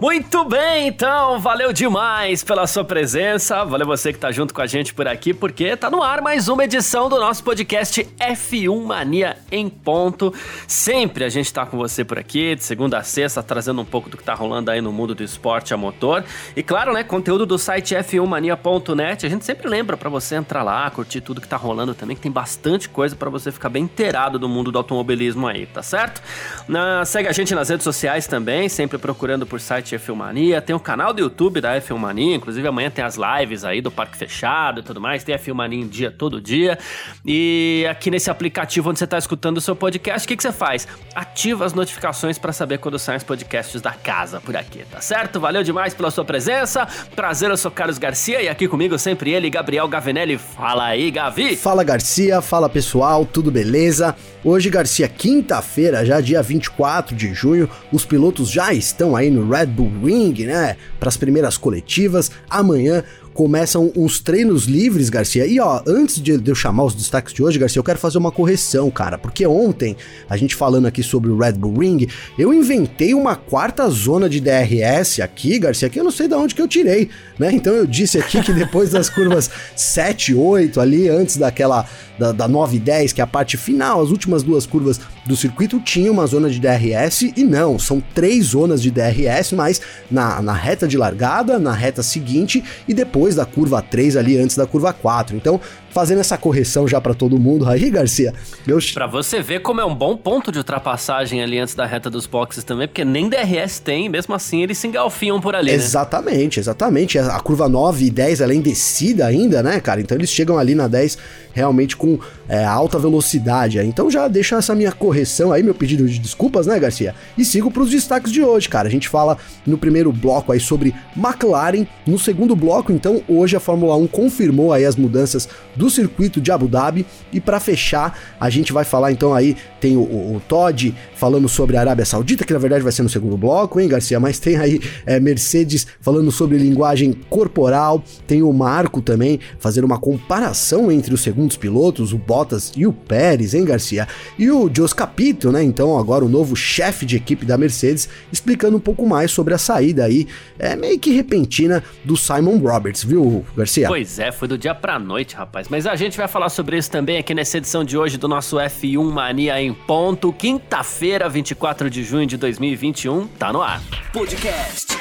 Muito bem, então, valeu demais pela sua presença, valeu você que tá junto com a gente por aqui, porque tá no ar mais uma edição do nosso podcast F1 Mania em ponto. Sempre a gente tá com você por aqui, de segunda a sexta, trazendo um pouco do que tá rolando aí no mundo do esporte a motor. E claro, né, conteúdo do site f1mania.net, a gente sempre lembra para você entrar lá, curtir tudo que tá rolando também, que tem bastante coisa para você ficar bem inteirado do mundo do automobilismo aí, tá certo? Na, segue a gente nas redes sociais também, sempre procurando por site site F1 Mania, tem o canal do YouTube da F1 Mania, inclusive amanhã tem as lives aí do Parque Fechado e tudo mais, tem a F1 Mania em dia todo dia. E aqui nesse aplicativo onde você está escutando o seu podcast, o que, que você faz? Ativa as notificações para saber quando saem os podcasts da casa por aqui, tá certo? Valeu demais pela sua presença. Prazer, eu sou Carlos Garcia e aqui comigo sempre ele, Gabriel Gavinelli. Fala aí, Gavi. Fala Garcia, fala pessoal, tudo beleza? Hoje, Garcia, quinta-feira, já dia 24 de junho, os pilotos já estão aí no Red Bull Ring, né? Para as primeiras coletivas. Amanhã começam uns treinos livres, Garcia. E ó, antes de eu chamar os destaques de hoje, Garcia, eu quero fazer uma correção, cara, porque ontem, a gente falando aqui sobre o Red Bull Ring, eu inventei uma quarta zona de DRS aqui, Garcia, que eu não sei de onde que eu tirei, né? Então eu disse aqui que depois das curvas 7, 8 ali, antes daquela da, da 9 e 10, que é a parte final, as últimas duas curvas do circuito, tinha uma zona de DRS e não, são três zonas de DRS, mas na, na reta de largada, na reta seguinte e depois depois da curva 3 ali, antes da curva 4. Então, fazendo essa correção já para todo mundo aí, Garcia. Eu... Para você ver como é um bom ponto de ultrapassagem ali antes da reta dos boxes também, porque nem DRS tem, mesmo assim eles se engalfiam por ali? Exatamente, né? exatamente. A curva 9 e 10 ela é descida ainda, né, cara? Então eles chegam ali na 10 realmente com é, alta velocidade. Então já deixa essa minha correção aí, meu pedido de desculpas, né, Garcia? E sigo para os destaques de hoje, cara. A gente fala no primeiro bloco aí sobre McLaren, no segundo bloco, então, hoje a Fórmula 1 confirmou aí as mudanças do do circuito de Abu Dhabi. E para fechar, a gente vai falar então aí, tem o, o, o, Todd falando sobre a Arábia Saudita, que na verdade vai ser no segundo bloco, hein, Garcia? Mas tem aí é, Mercedes falando sobre linguagem corporal, tem o Marco também fazendo uma comparação entre os segundos pilotos, o Bottas e o Pérez, hein, Garcia? E o Jos Capito, né? Então, agora o novo chefe de equipe da Mercedes, explicando um pouco mais sobre a saída aí, é meio que repentina do Simon Roberts, viu, Garcia? Pois é, foi do dia pra noite, rapaz. Mas a gente vai falar sobre isso também aqui nessa edição de hoje do nosso F1 Mania em ponto. Quinta-feira, 24 de junho de 2021, tá no ar. Podcast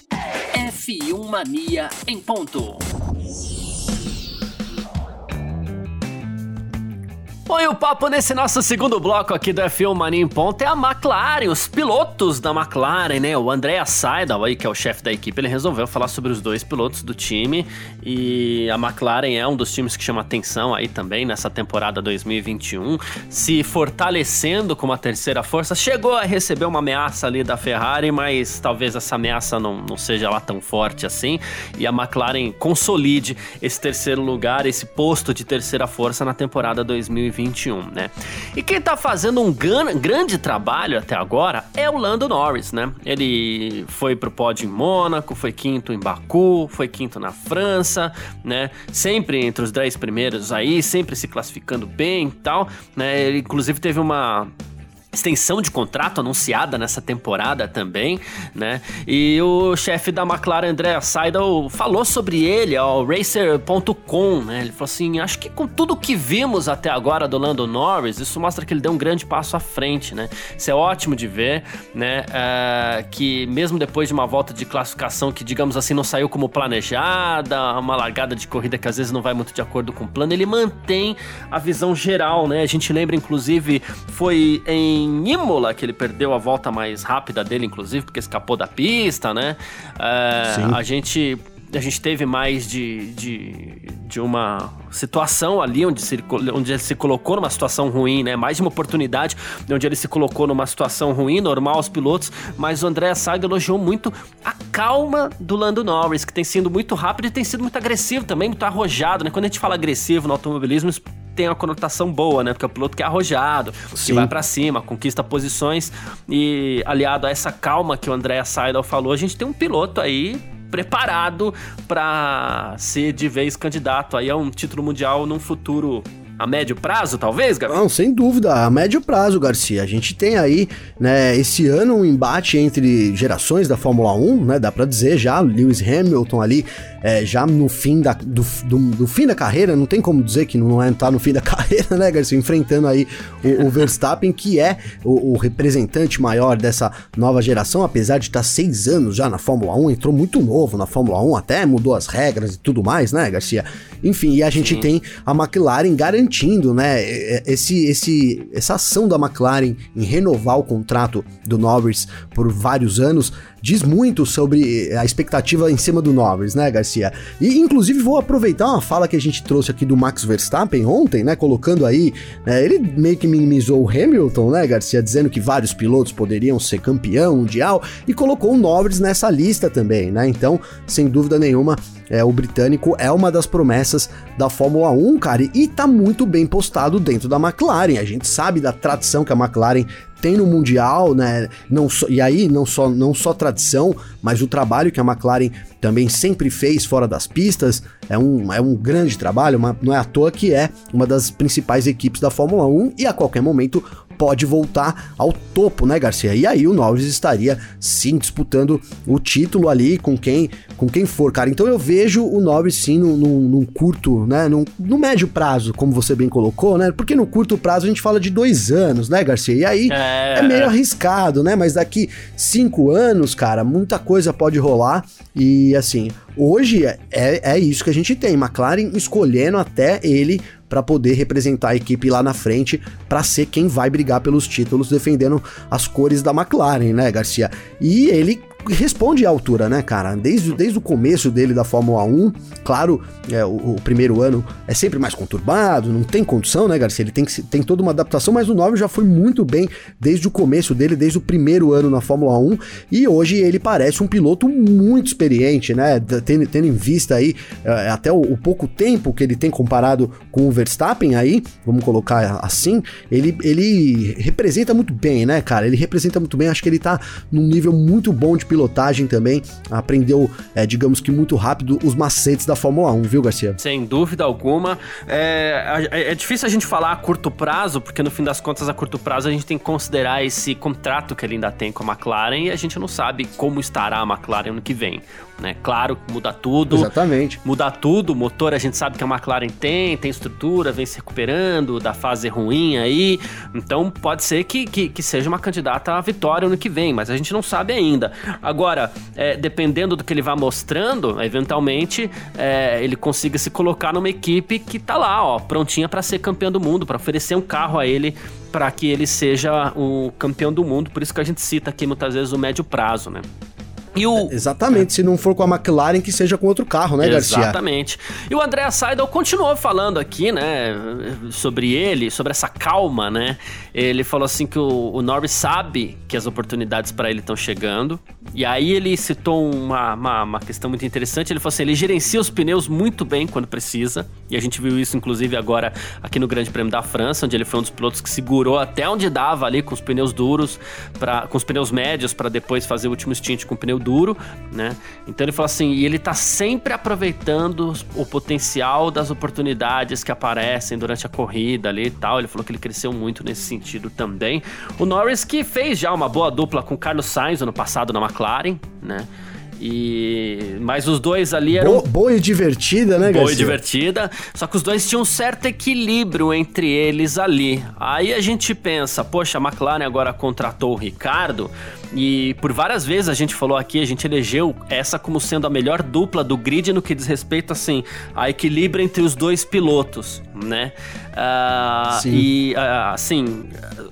F1 Mania em ponto. E o papo nesse nosso segundo bloco aqui do F1 Mania em Ponto. É a McLaren, os pilotos da McLaren, né? O Andrea Seidel aí, que é o chefe da equipe, ele resolveu falar sobre os dois pilotos do time. E a McLaren é um dos times que chama atenção aí também nessa temporada 2021, se fortalecendo como a terceira força, chegou a receber uma ameaça ali da Ferrari, mas talvez essa ameaça não, não seja lá tão forte assim. E a McLaren consolide esse terceiro lugar, esse posto de terceira força na temporada 2021. 2021, né? E quem tá fazendo um grande trabalho até agora é o Lando Norris, né? Ele foi pro pódio em Mônaco, foi quinto em Baku, foi quinto na França, né? Sempre entre os 10 primeiros aí, sempre se classificando bem e tal, né? Ele inclusive teve uma extensão de contrato anunciada nessa temporada também, né? E o chefe da McLaren, André Seidel, falou sobre ele ao Racer.com, né? Ele falou assim: acho que com tudo que vimos até agora do Lando Norris, isso mostra que ele deu um grande passo à frente, né? Isso é ótimo de ver, né? É, que mesmo depois de uma volta de classificação que, digamos assim, não saiu como planejada, uma largada de corrida que às vezes não vai muito de acordo com o plano, ele mantém a visão geral, né? A gente lembra, inclusive, foi em em Imola, que ele perdeu a volta mais rápida dele, inclusive, porque escapou da pista, né? É, a gente a gente teve mais de, de, de, uma situação ali onde, se, onde ele se colocou numa situação ruim, né? Mais de uma oportunidade onde ele se colocou numa situação ruim, normal aos pilotos, mas o André Saga elogiou muito a calma do Lando Norris, que tem sido muito rápido e tem sido muito agressivo também, muito arrojado, né? Quando a gente fala agressivo no automobilismo, tem a conotação boa, né? Porque é o piloto que é arrojado, Sim. que vai para cima, conquista posições e aliado a essa calma que o André Seidel falou, a gente tem um piloto aí preparado para ser de vez candidato aí a um título mundial num futuro a médio prazo, talvez, Gabriel? Não, sem dúvida, a médio prazo, Garcia. A gente tem aí, né, esse ano um embate entre gerações da Fórmula 1, né, dá para dizer já, Lewis Hamilton ali, é, já no fim da, do, do, do, fim da carreira, não tem como dizer que não é tá no fim da carreira, né, Garcia, enfrentando aí o, o Verstappen, que é o, o, representante maior dessa nova geração, apesar de estar tá seis anos já na Fórmula 1, entrou muito novo na Fórmula 1, até mudou as regras e tudo mais, né, Garcia? Enfim, e a gente Sim. tem a McLaren garantindo garantindo, né, esse, esse, essa ação da McLaren em renovar o contrato do Norris por vários anos diz muito sobre a expectativa em cima do Norris, né, Garcia? E inclusive vou aproveitar uma fala que a gente trouxe aqui do Max Verstappen ontem, né, colocando aí, né, ele meio que minimizou o Hamilton, né, Garcia, dizendo que vários pilotos poderiam ser campeão mundial e colocou o Norris nessa lista também, né? Então, sem dúvida nenhuma, é, o britânico é uma das promessas da Fórmula 1, cara, e tá muito bem postado dentro da McLaren. A gente sabe da tradição que a McLaren tem no Mundial, né? Não só, e aí, não só, não só tradição, mas o trabalho que a McLaren também sempre fez fora das pistas é um, é um grande trabalho, uma, não é à toa que é uma das principais equipes da Fórmula 1 e a qualquer momento pode voltar ao topo, né, Garcia? E aí o Norris estaria sim disputando o título ali com quem com quem for, cara. Então eu vejo o Norris sim num, num, num curto, né, num, no médio prazo, como você bem colocou, né? Porque no curto prazo a gente fala de dois anos, né, Garcia? E aí é, é meio arriscado, né? Mas daqui cinco anos, cara, muita coisa pode rolar e assim, hoje é, é, é isso que a gente tem. McLaren escolhendo até ele para poder representar a equipe lá na frente, para ser quem vai brigar pelos títulos defendendo as cores da McLaren, né, Garcia? E ele responde à altura, né, cara? Desde, desde o começo dele da Fórmula 1, claro, é, o, o, primeiro ano é sempre mais conturbado, não tem condição, né, Garcia? Ele tem, que, tem toda uma adaptação, mas o Norris já foi muito bem desde o começo dele, desde o primeiro ano na Fórmula 1, e hoje ele parece um piloto muito experiente, né? Tendo, tendo em vista aí é, até o, o, pouco tempo que ele tem comparado com o Verstappen aí, vamos colocar assim, ele, ele representa muito bem, né, cara? Ele representa muito bem, acho que ele tá num nível muito bom de pilotagem também, aprendeu, é, digamos que muito rápido, os macetes da Fórmula 1, viu, Garcia? Sem dúvida alguma. É, é, é difícil a gente falar a curto prazo, porque no fim das contas, a curto prazo, a gente tem que considerar esse contrato que ele ainda tem com a McLaren e a gente não sabe como estará a McLaren ano que vem né? Claro, muda tudo. Exatamente. Muda tudo. O motor a gente sabe que a McLaren tem, tem estrutura, vem se recuperando da fase ruim aí. Então pode ser que, que, que seja uma candidata à vitória ano que vem, mas a gente não sabe ainda. Agora, é, dependendo do que ele vá mostrando, eventualmente é, ele consiga se colocar numa equipe que tá lá, ó, prontinha para ser campeão do mundo, para oferecer um carro a ele para que ele seja o campeão do mundo. Por isso que a gente cita aqui muitas vezes o médio prazo, né? E o... Exatamente, se não for com a McLaren, que seja com outro carro, né, Garcia? Exatamente. E o André Seidel continuou falando aqui, né, sobre ele, sobre essa calma, né? Ele falou assim que o, o Norris sabe que as oportunidades para ele estão chegando. E aí ele citou uma, uma, uma, questão muito interessante. Ele falou assim: ele gerencia os pneus muito bem quando precisa. E a gente viu isso, inclusive, agora aqui no Grande Prêmio da França, onde ele foi um dos pilotos que segurou até onde dava ali com os pneus duros, pra, com os pneus médios, para depois fazer o último stint com o pneu duro, né? Então ele falou assim, e ele tá sempre aproveitando o potencial das oportunidades que aparecem durante a corrida ali e tal. Ele falou que ele cresceu muito nesse sentido também. O Norris que fez já uma boa dupla com o Carlos Sainz ano passado na McLaren, né? E mas os dois ali eram boa, boa e divertida, né, Boa Garcia? e divertida. Só que os dois tinham um certo equilíbrio entre eles ali. Aí a gente pensa, poxa, a McLaren agora contratou o Ricardo e por várias vezes a gente falou aqui, a gente elegeu essa como sendo a melhor dupla do grid no que diz respeito assim a equilíbrio entre os dois pilotos, né? Uh, e uh, assim,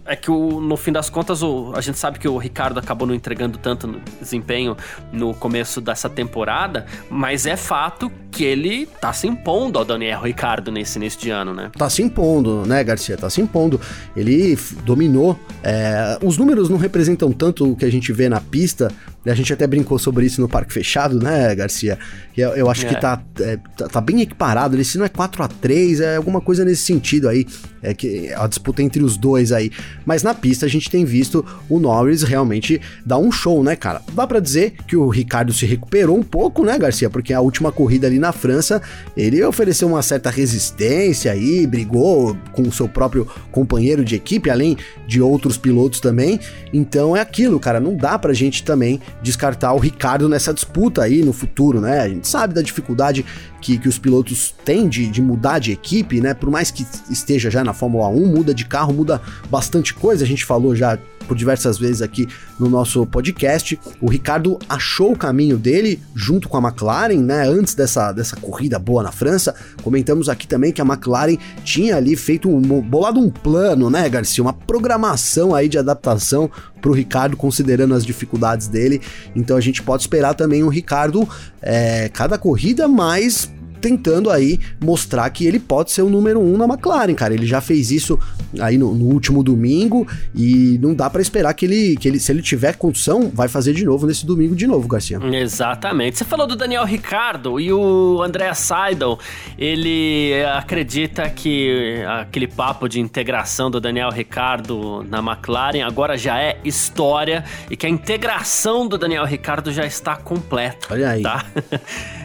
é que o, no fim das contas o, a gente sabe que o Ricardo acabou não entregando tanto no desempenho no começo dessa temporada, mas é fato que ele tá se impondo ao Daniel Ricardo nesse início de ano, né? Tá se impondo, né, Garcia? Tá se impondo. Ele dominou. É, os números não representam tanto o que a gente vê na pista. A gente até brincou sobre isso no Parque Fechado, né, Garcia? Eu, eu acho é. que tá, é, tá, tá, bem equiparado. Ele, se não é 4 a 3 é alguma coisa nesse sentido aí. É que a disputa entre os dois aí. Mas na pista a gente tem visto o Norris realmente dar um show, né, cara? Dá para dizer que o Ricardo se recuperou um pouco, né, Garcia? Porque a última corrida ali na França, ele ofereceu uma certa resistência aí, brigou com o seu próprio companheiro de equipe, além de outros pilotos também. Então é aquilo, cara, não dá pra gente também descartar o Ricardo nessa disputa aí no futuro, né? A gente sabe da dificuldade que, que os pilotos têm de, de mudar de equipe, né? Por mais que esteja já na Fórmula 1, muda de carro, muda bastante coisa, a gente falou já por diversas vezes aqui no nosso podcast. O Ricardo achou o caminho dele junto com a McLaren, né? Antes dessa, dessa corrida boa na França. Comentamos aqui também que a McLaren tinha ali feito um bolado um plano, né, Garcia? Uma programação aí de adaptação para o Ricardo, considerando as dificuldades dele. Então a gente pode esperar também o Ricardo é, cada corrida mais tentando aí mostrar que ele pode ser o número um na McLaren, cara. Ele já fez isso aí no, no último domingo e não dá para esperar que ele, que ele, se ele tiver condição, vai fazer de novo nesse domingo de novo, Garcia. Exatamente. Você falou do Daniel Ricardo e o André Seidel, ele acredita que aquele papo de integração do Daniel Ricardo na McLaren agora já é história e que a integração do Daniel Ricardo já está completa. Olha aí. Tá?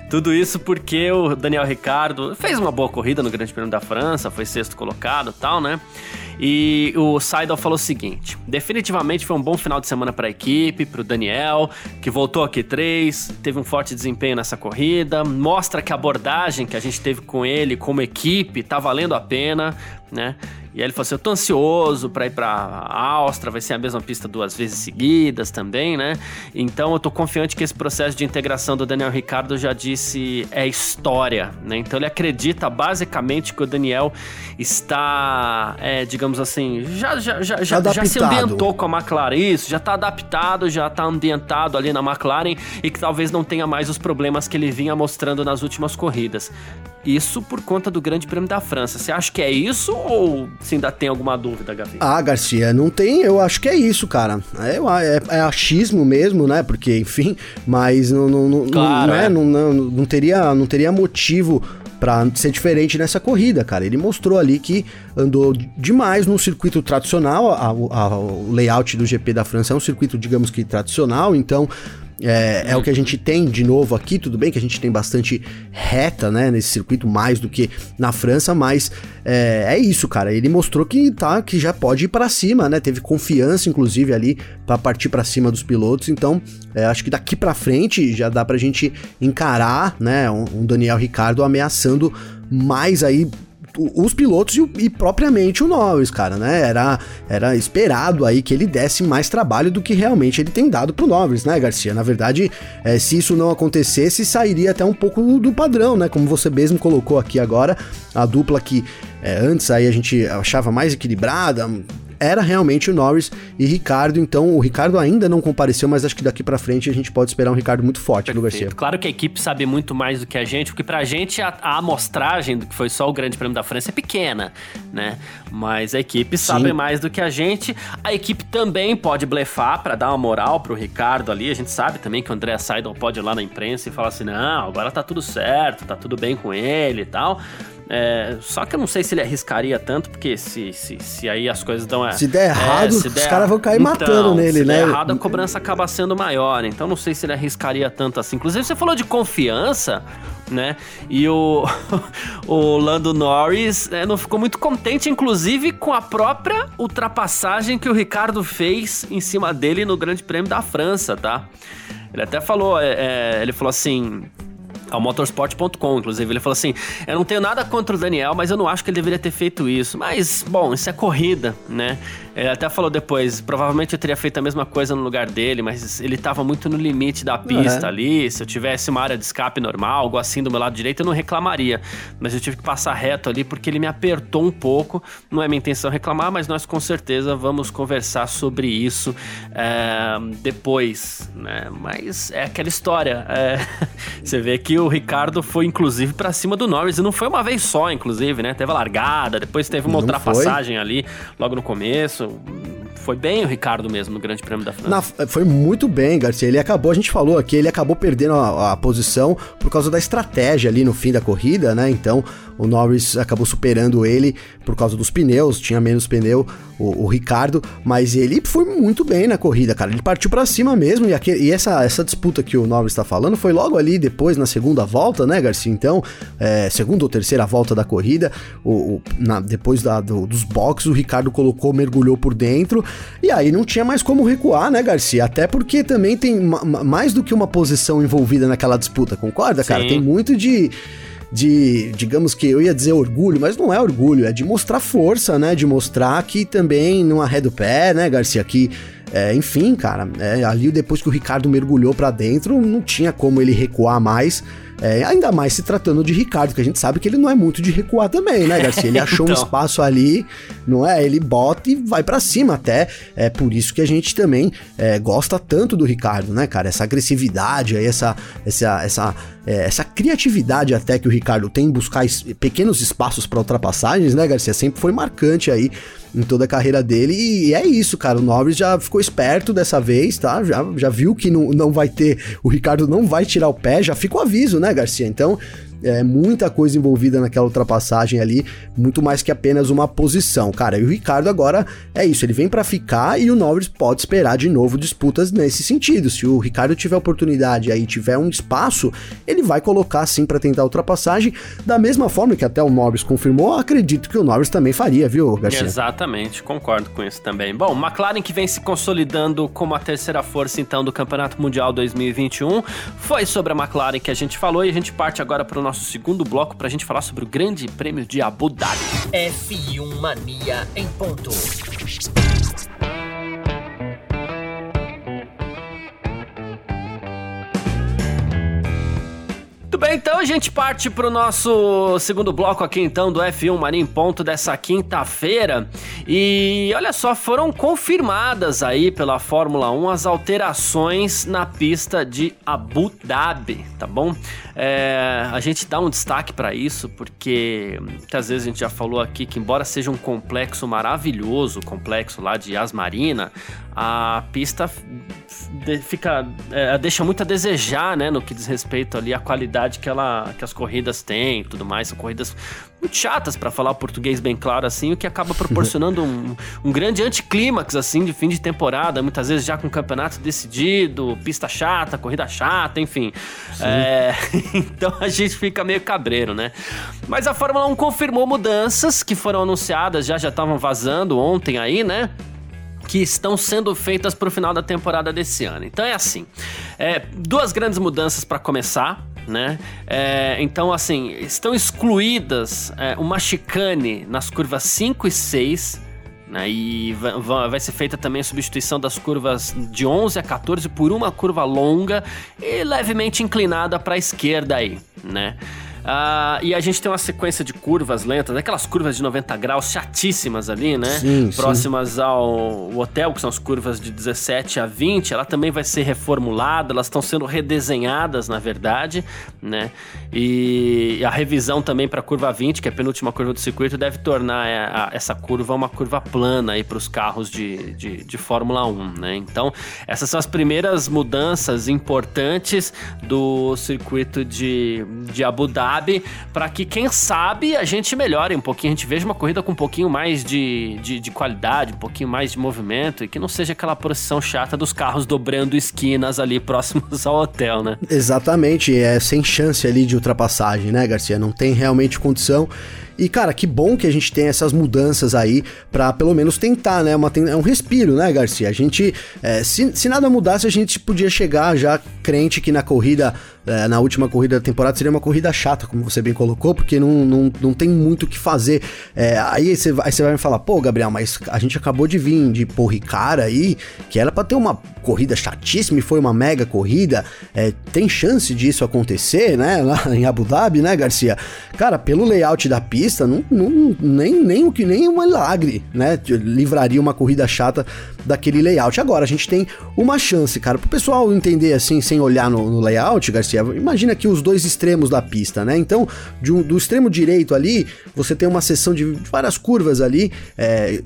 Tudo isso porque o Daniel Ricardo fez uma boa corrida no Grande Prêmio da França, foi sexto colocado tal, né? E o Seidel falou o seguinte: definitivamente foi um bom final de semana para a equipe, para o Daniel, que voltou aqui três, teve um forte desempenho nessa corrida, mostra que a abordagem que a gente teve com ele como equipe tá valendo a pena, né? E aí ele falou assim: Eu tô ansioso para ir pra Áustria, vai ser a mesma pista duas vezes seguidas também, né? Então eu tô confiante que esse processo de integração do Daniel Ricardo já disse é história, né? Então ele acredita basicamente que o Daniel está, é, digamos assim, já, já, já, já, já, se ambientou com a McLaren, isso, já tá adaptado, já tá ambientado ali na McLaren e que talvez não tenha mais os problemas que ele vinha mostrando nas últimas corridas. Isso por conta do Grande Prêmio da França. Você acha que é isso ou se ainda tem alguma dúvida, Gavi? Ah, Garcia, não tem. Eu acho que é isso, cara. É, é, é achismo mesmo, né? Porque, enfim, mas não, não, claro, não, é. não, não, não, teria, não teria motivo para ser diferente nessa corrida, cara. Ele mostrou ali que andou demais num circuito tradicional. A, a, o layout do GP da França é um circuito, digamos que tradicional, então é, é, o que a gente tem de novo aqui, tudo bem que a gente tem bastante reta, né, nesse circuito, mais do que na França, mas é, é isso, cara. Ele mostrou que tá, que já pode ir para cima, né? Teve confiança, inclusive, ali para partir para cima dos pilotos. Então, é, acho que daqui para frente já dá pra gente encarar, né, um, um Daniel Ricardo ameaçando mais aí os pilotos e, e, propriamente o Norris, cara, né? Era, era esperado aí que ele desse mais trabalho do que realmente ele tem dado pro Norris, né, Garcia? Na verdade, é, se isso não acontecesse, sairia até um pouco do padrão, né? Como você mesmo colocou aqui agora, a dupla que é, antes aí a gente achava mais equilibrada, era realmente o Norris e Ricardo. Então, o Ricardo ainda não compareceu, mas acho que daqui para frente a gente pode esperar um Ricardo muito forte Perfeito. no Garcia. Claro que a equipe sabe muito mais do que a gente, porque pra gente a, a amostragem do que foi só o Grande Prêmio da França é pequena, né? Mas a equipe sabe Sim. mais do que a gente. A equipe também pode blefar para dar uma moral pro Ricardo ali. A gente sabe também que o André Seidel pode ir lá na imprensa e falar assim: não, agora tá tudo certo, tá tudo bem com ele e tal. É, só que eu não sei se ele arriscaria tanto, porque se, se, se aí as coisas dão. Se der errado, é, se der, os caras vão cair então, matando nele, se né? Se der errado, a cobrança acaba sendo maior. Então não sei se ele arriscaria tanto assim. Inclusive, você falou de confiança, né? E o, o Lando Norris né, não ficou muito contente, inclusive, com a própria ultrapassagem que o Ricardo fez em cima dele no Grande Prêmio da França, tá? Ele até falou, é, é ele falou assim ao motorsport.com, inclusive. Ele falou assim: Eu não tenho nada contra o Daniel, mas eu não acho que ele deveria ter feito isso. Mas, bom, isso é corrida, né? Ele até falou depois: provavelmente eu teria feito a mesma coisa no lugar dele, mas ele tava muito no limite da pista é. ali. Se eu tivesse uma área de escape normal, algo assim do meu lado direito, eu não reclamaria. Mas eu tive que passar reto ali porque ele me apertou um pouco. Não é minha intenção reclamar, mas nós com certeza vamos conversar sobre isso é, depois, né? Mas é aquela história. É, você vê que o Ricardo foi inclusive para cima do Norris e não foi uma vez só, inclusive, né? Teve a largada, depois teve uma não ultrapassagem foi. ali logo no começo foi bem o Ricardo mesmo no Grande Prêmio da França. Na, foi muito bem, Garcia. Ele acabou, a gente falou aqui, ele acabou perdendo a, a, posição por causa da estratégia ali no fim da corrida, né? Então o Norris acabou superando ele por causa dos pneus, tinha menos pneu o, o Ricardo, mas ele foi muito bem na corrida, cara. Ele partiu para cima mesmo e, aquele, e essa, essa disputa que o Norris está falando foi logo ali depois na segunda volta, né, Garcia? Então, é, segunda ou terceira volta da corrida, o, o na, depois da, do, dos boxes, o Ricardo colocou, mergulhou por dentro e aí não tinha mais como recuar, né, Garcia? Até porque também tem mais do que uma posição envolvida naquela disputa, concorda, cara? Sim. Tem muito de de, digamos que eu ia dizer orgulho, mas não é orgulho, é de mostrar força, né? De mostrar que também não arreda o pé, né, Garcia? Que, é, enfim, cara, é, ali depois que o Ricardo mergulhou para dentro, não tinha como ele recuar mais. É, ainda mais se tratando de Ricardo, que a gente sabe que ele não é muito de recuar também, né, Garcia? Ele achou então. um espaço ali, não é? Ele bota e vai para cima até. É por isso que a gente também é, gosta tanto do Ricardo, né, cara? Essa agressividade aí, essa, essa, essa, é, essa criatividade até que o Ricardo tem em buscar es pequenos espaços para ultrapassagens, né, Garcia? Sempre foi marcante aí em toda a carreira dele. E é isso, cara. O Norris já ficou esperto dessa vez, tá? Já, já viu que não, não vai ter. O Ricardo não vai tirar o pé, já fica o aviso, né, Garcia? Então, é, muita coisa envolvida naquela ultrapassagem ali, muito mais que apenas uma posição, cara. E o Ricardo agora é isso, ele vem para ficar e o Norris pode esperar de novo disputas nesse sentido. Se o Ricardo tiver oportunidade aí, tiver um espaço, ele vai colocar sim para tentar a ultrapassagem, da mesma forma que até o Norris confirmou, acredito que o Norris também faria, viu, Garcia? Exatamente, concordo com isso também. Bom, McLaren que vem se consolidando como a terceira força então do Campeonato Mundial 2021, foi sobre a McLaren que a gente falou e a gente parte agora para o nosso segundo bloco para a gente falar sobre o Grande Prêmio de Abu Dhabi. F1 Mania em ponto. Muito bem, então a gente parte para o nosso segundo bloco aqui então do F1 Mania em Ponto dessa quinta-feira. E olha só, foram confirmadas aí pela Fórmula 1 as alterações na pista de Abu Dhabi, tá bom? É, a gente dá um destaque para isso porque muitas vezes a gente já falou aqui que embora seja um complexo maravilhoso, o complexo lá de Asmarina, a pista fica é, deixa muito a desejar, né, no que diz respeito ali à qualidade que ela que as corridas têm, tudo mais, são corridas muito chatas para falar o português bem claro assim, o que acaba proporcionando um, um grande anticlímax assim de fim de temporada, muitas vezes já com o campeonato decidido, pista chata, corrida chata, enfim. É, então a gente fica meio cabreiro, né? Mas a Fórmula 1 confirmou mudanças que foram anunciadas, já já estavam vazando ontem aí, né? Que estão sendo feitas para o final da temporada desse ano. Então é assim, é, duas grandes mudanças para começar. Né? É, então, assim, estão excluídas é, uma chicane nas curvas 5 e 6, né? E vai ser feita também a substituição das curvas de 11 a 14 por uma curva longa e levemente inclinada para a esquerda aí, né? Uh, e a gente tem uma sequência de curvas lentas, aquelas curvas de 90 graus chatíssimas ali, né? Sim, Próximas sim. ao hotel, que são as curvas de 17 a 20. Ela também vai ser reformulada, elas estão sendo redesenhadas, na verdade, né? E a revisão também para a curva 20, que é a penúltima curva do circuito, deve tornar é, essa curva uma curva plana aí para os carros de, de, de Fórmula 1, né? Então, essas são as primeiras mudanças importantes do circuito de, de Abu Dhabi sabe? Para que, quem sabe, a gente melhore um pouquinho, a gente veja uma corrida com um pouquinho mais de, de, de, qualidade, um pouquinho mais de movimento e que não seja aquela procissão chata dos carros dobrando esquinas ali próximos ao hotel, né? Exatamente, é sem chance ali de ultrapassagem, né, Garcia? Não tem realmente condição. E, cara, que bom que a gente tem essas mudanças aí pra pelo menos tentar, né? Uma, é um respiro, né, Garcia? A gente, é, se, se nada mudasse, a gente podia chegar já crente que na corrida é, na última corrida da temporada seria uma corrida chata, como você bem colocou, porque não, não, não tem muito o que fazer. É, aí, você, aí você vai me falar, pô, Gabriel, mas a gente acabou de vir de Porricara aí, que era para ter uma corrida chatíssima e foi uma mega corrida. É, tem chance disso acontecer, né? Lá em Abu Dhabi, né, Garcia? Cara, pelo layout da pista, não, não, nem, nem o que nem um milagre, né? Livraria uma corrida chata daquele layout. Agora, a gente tem uma chance, cara, pro pessoal entender assim, sem olhar no, no layout, Garcia Imagina aqui os dois extremos da pista, né? Então, um, do extremo direito ali, você tem uma seção de várias curvas ali, é,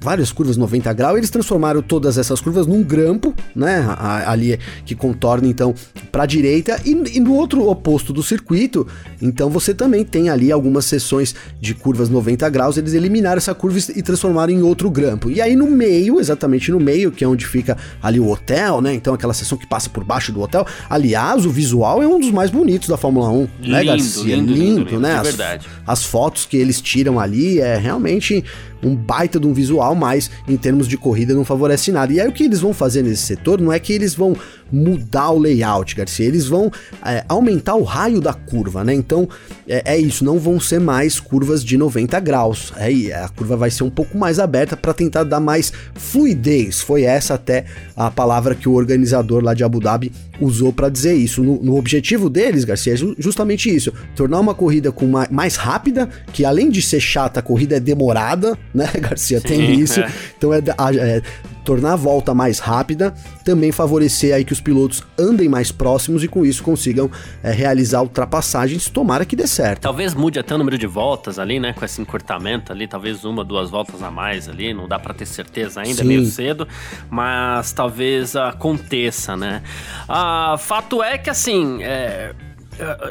várias curvas 90 graus, eles transformaram todas essas curvas num grampo, né, ali que contorna então para a direita e, e, no outro oposto do circuito, então você também tem ali algumas seções de curvas 90 graus, eles eliminaram essa curva e transformaram em outro grampo. E aí no meio, exatamente no meio, que é onde fica ali o hotel, né, então aquela seção que passa por baixo do hotel, aliás, o visual é um dos mais bonitos da Fórmula 1, lindo, né, Garcia? Lindo, lindo, lindo, lindo né? As, verdade. As fotos que eles tiram ali é realmente um baita de um visual, mas em termos de corrida não favorece nada. E aí o que eles vão fazer nesse setor não é que eles vão mudar o layout, Garcia, eles vão é, aumentar o raio da curva, né? Então é, é, isso, não vão ser mais curvas de 90 graus. É, a curva vai ser um pouco mais aberta para tentar dar mais fluidez. Foi essa até a palavra que o organizador lá de Abu Dhabi usou para dizer isso. No, no, objetivo deles, Garcia, é justamente isso: tornar uma corrida com mais, mais rápida, que além de ser chata, a corrida é demorada, né, Garcia? Sim, Tem isso. É. Então é, é tornar a volta mais rápida, também favorecer aí que os pilotos andem mais próximos e com isso consigam é, realizar ultrapassagens, tomara que dê certo. Talvez mude até o número de voltas ali, né, com esse encurtamento ali, talvez uma, duas voltas a mais ali, não dá para ter certeza ainda, é Sim. meio cedo, mas talvez aconteça, né. Ah, fato é que assim, é,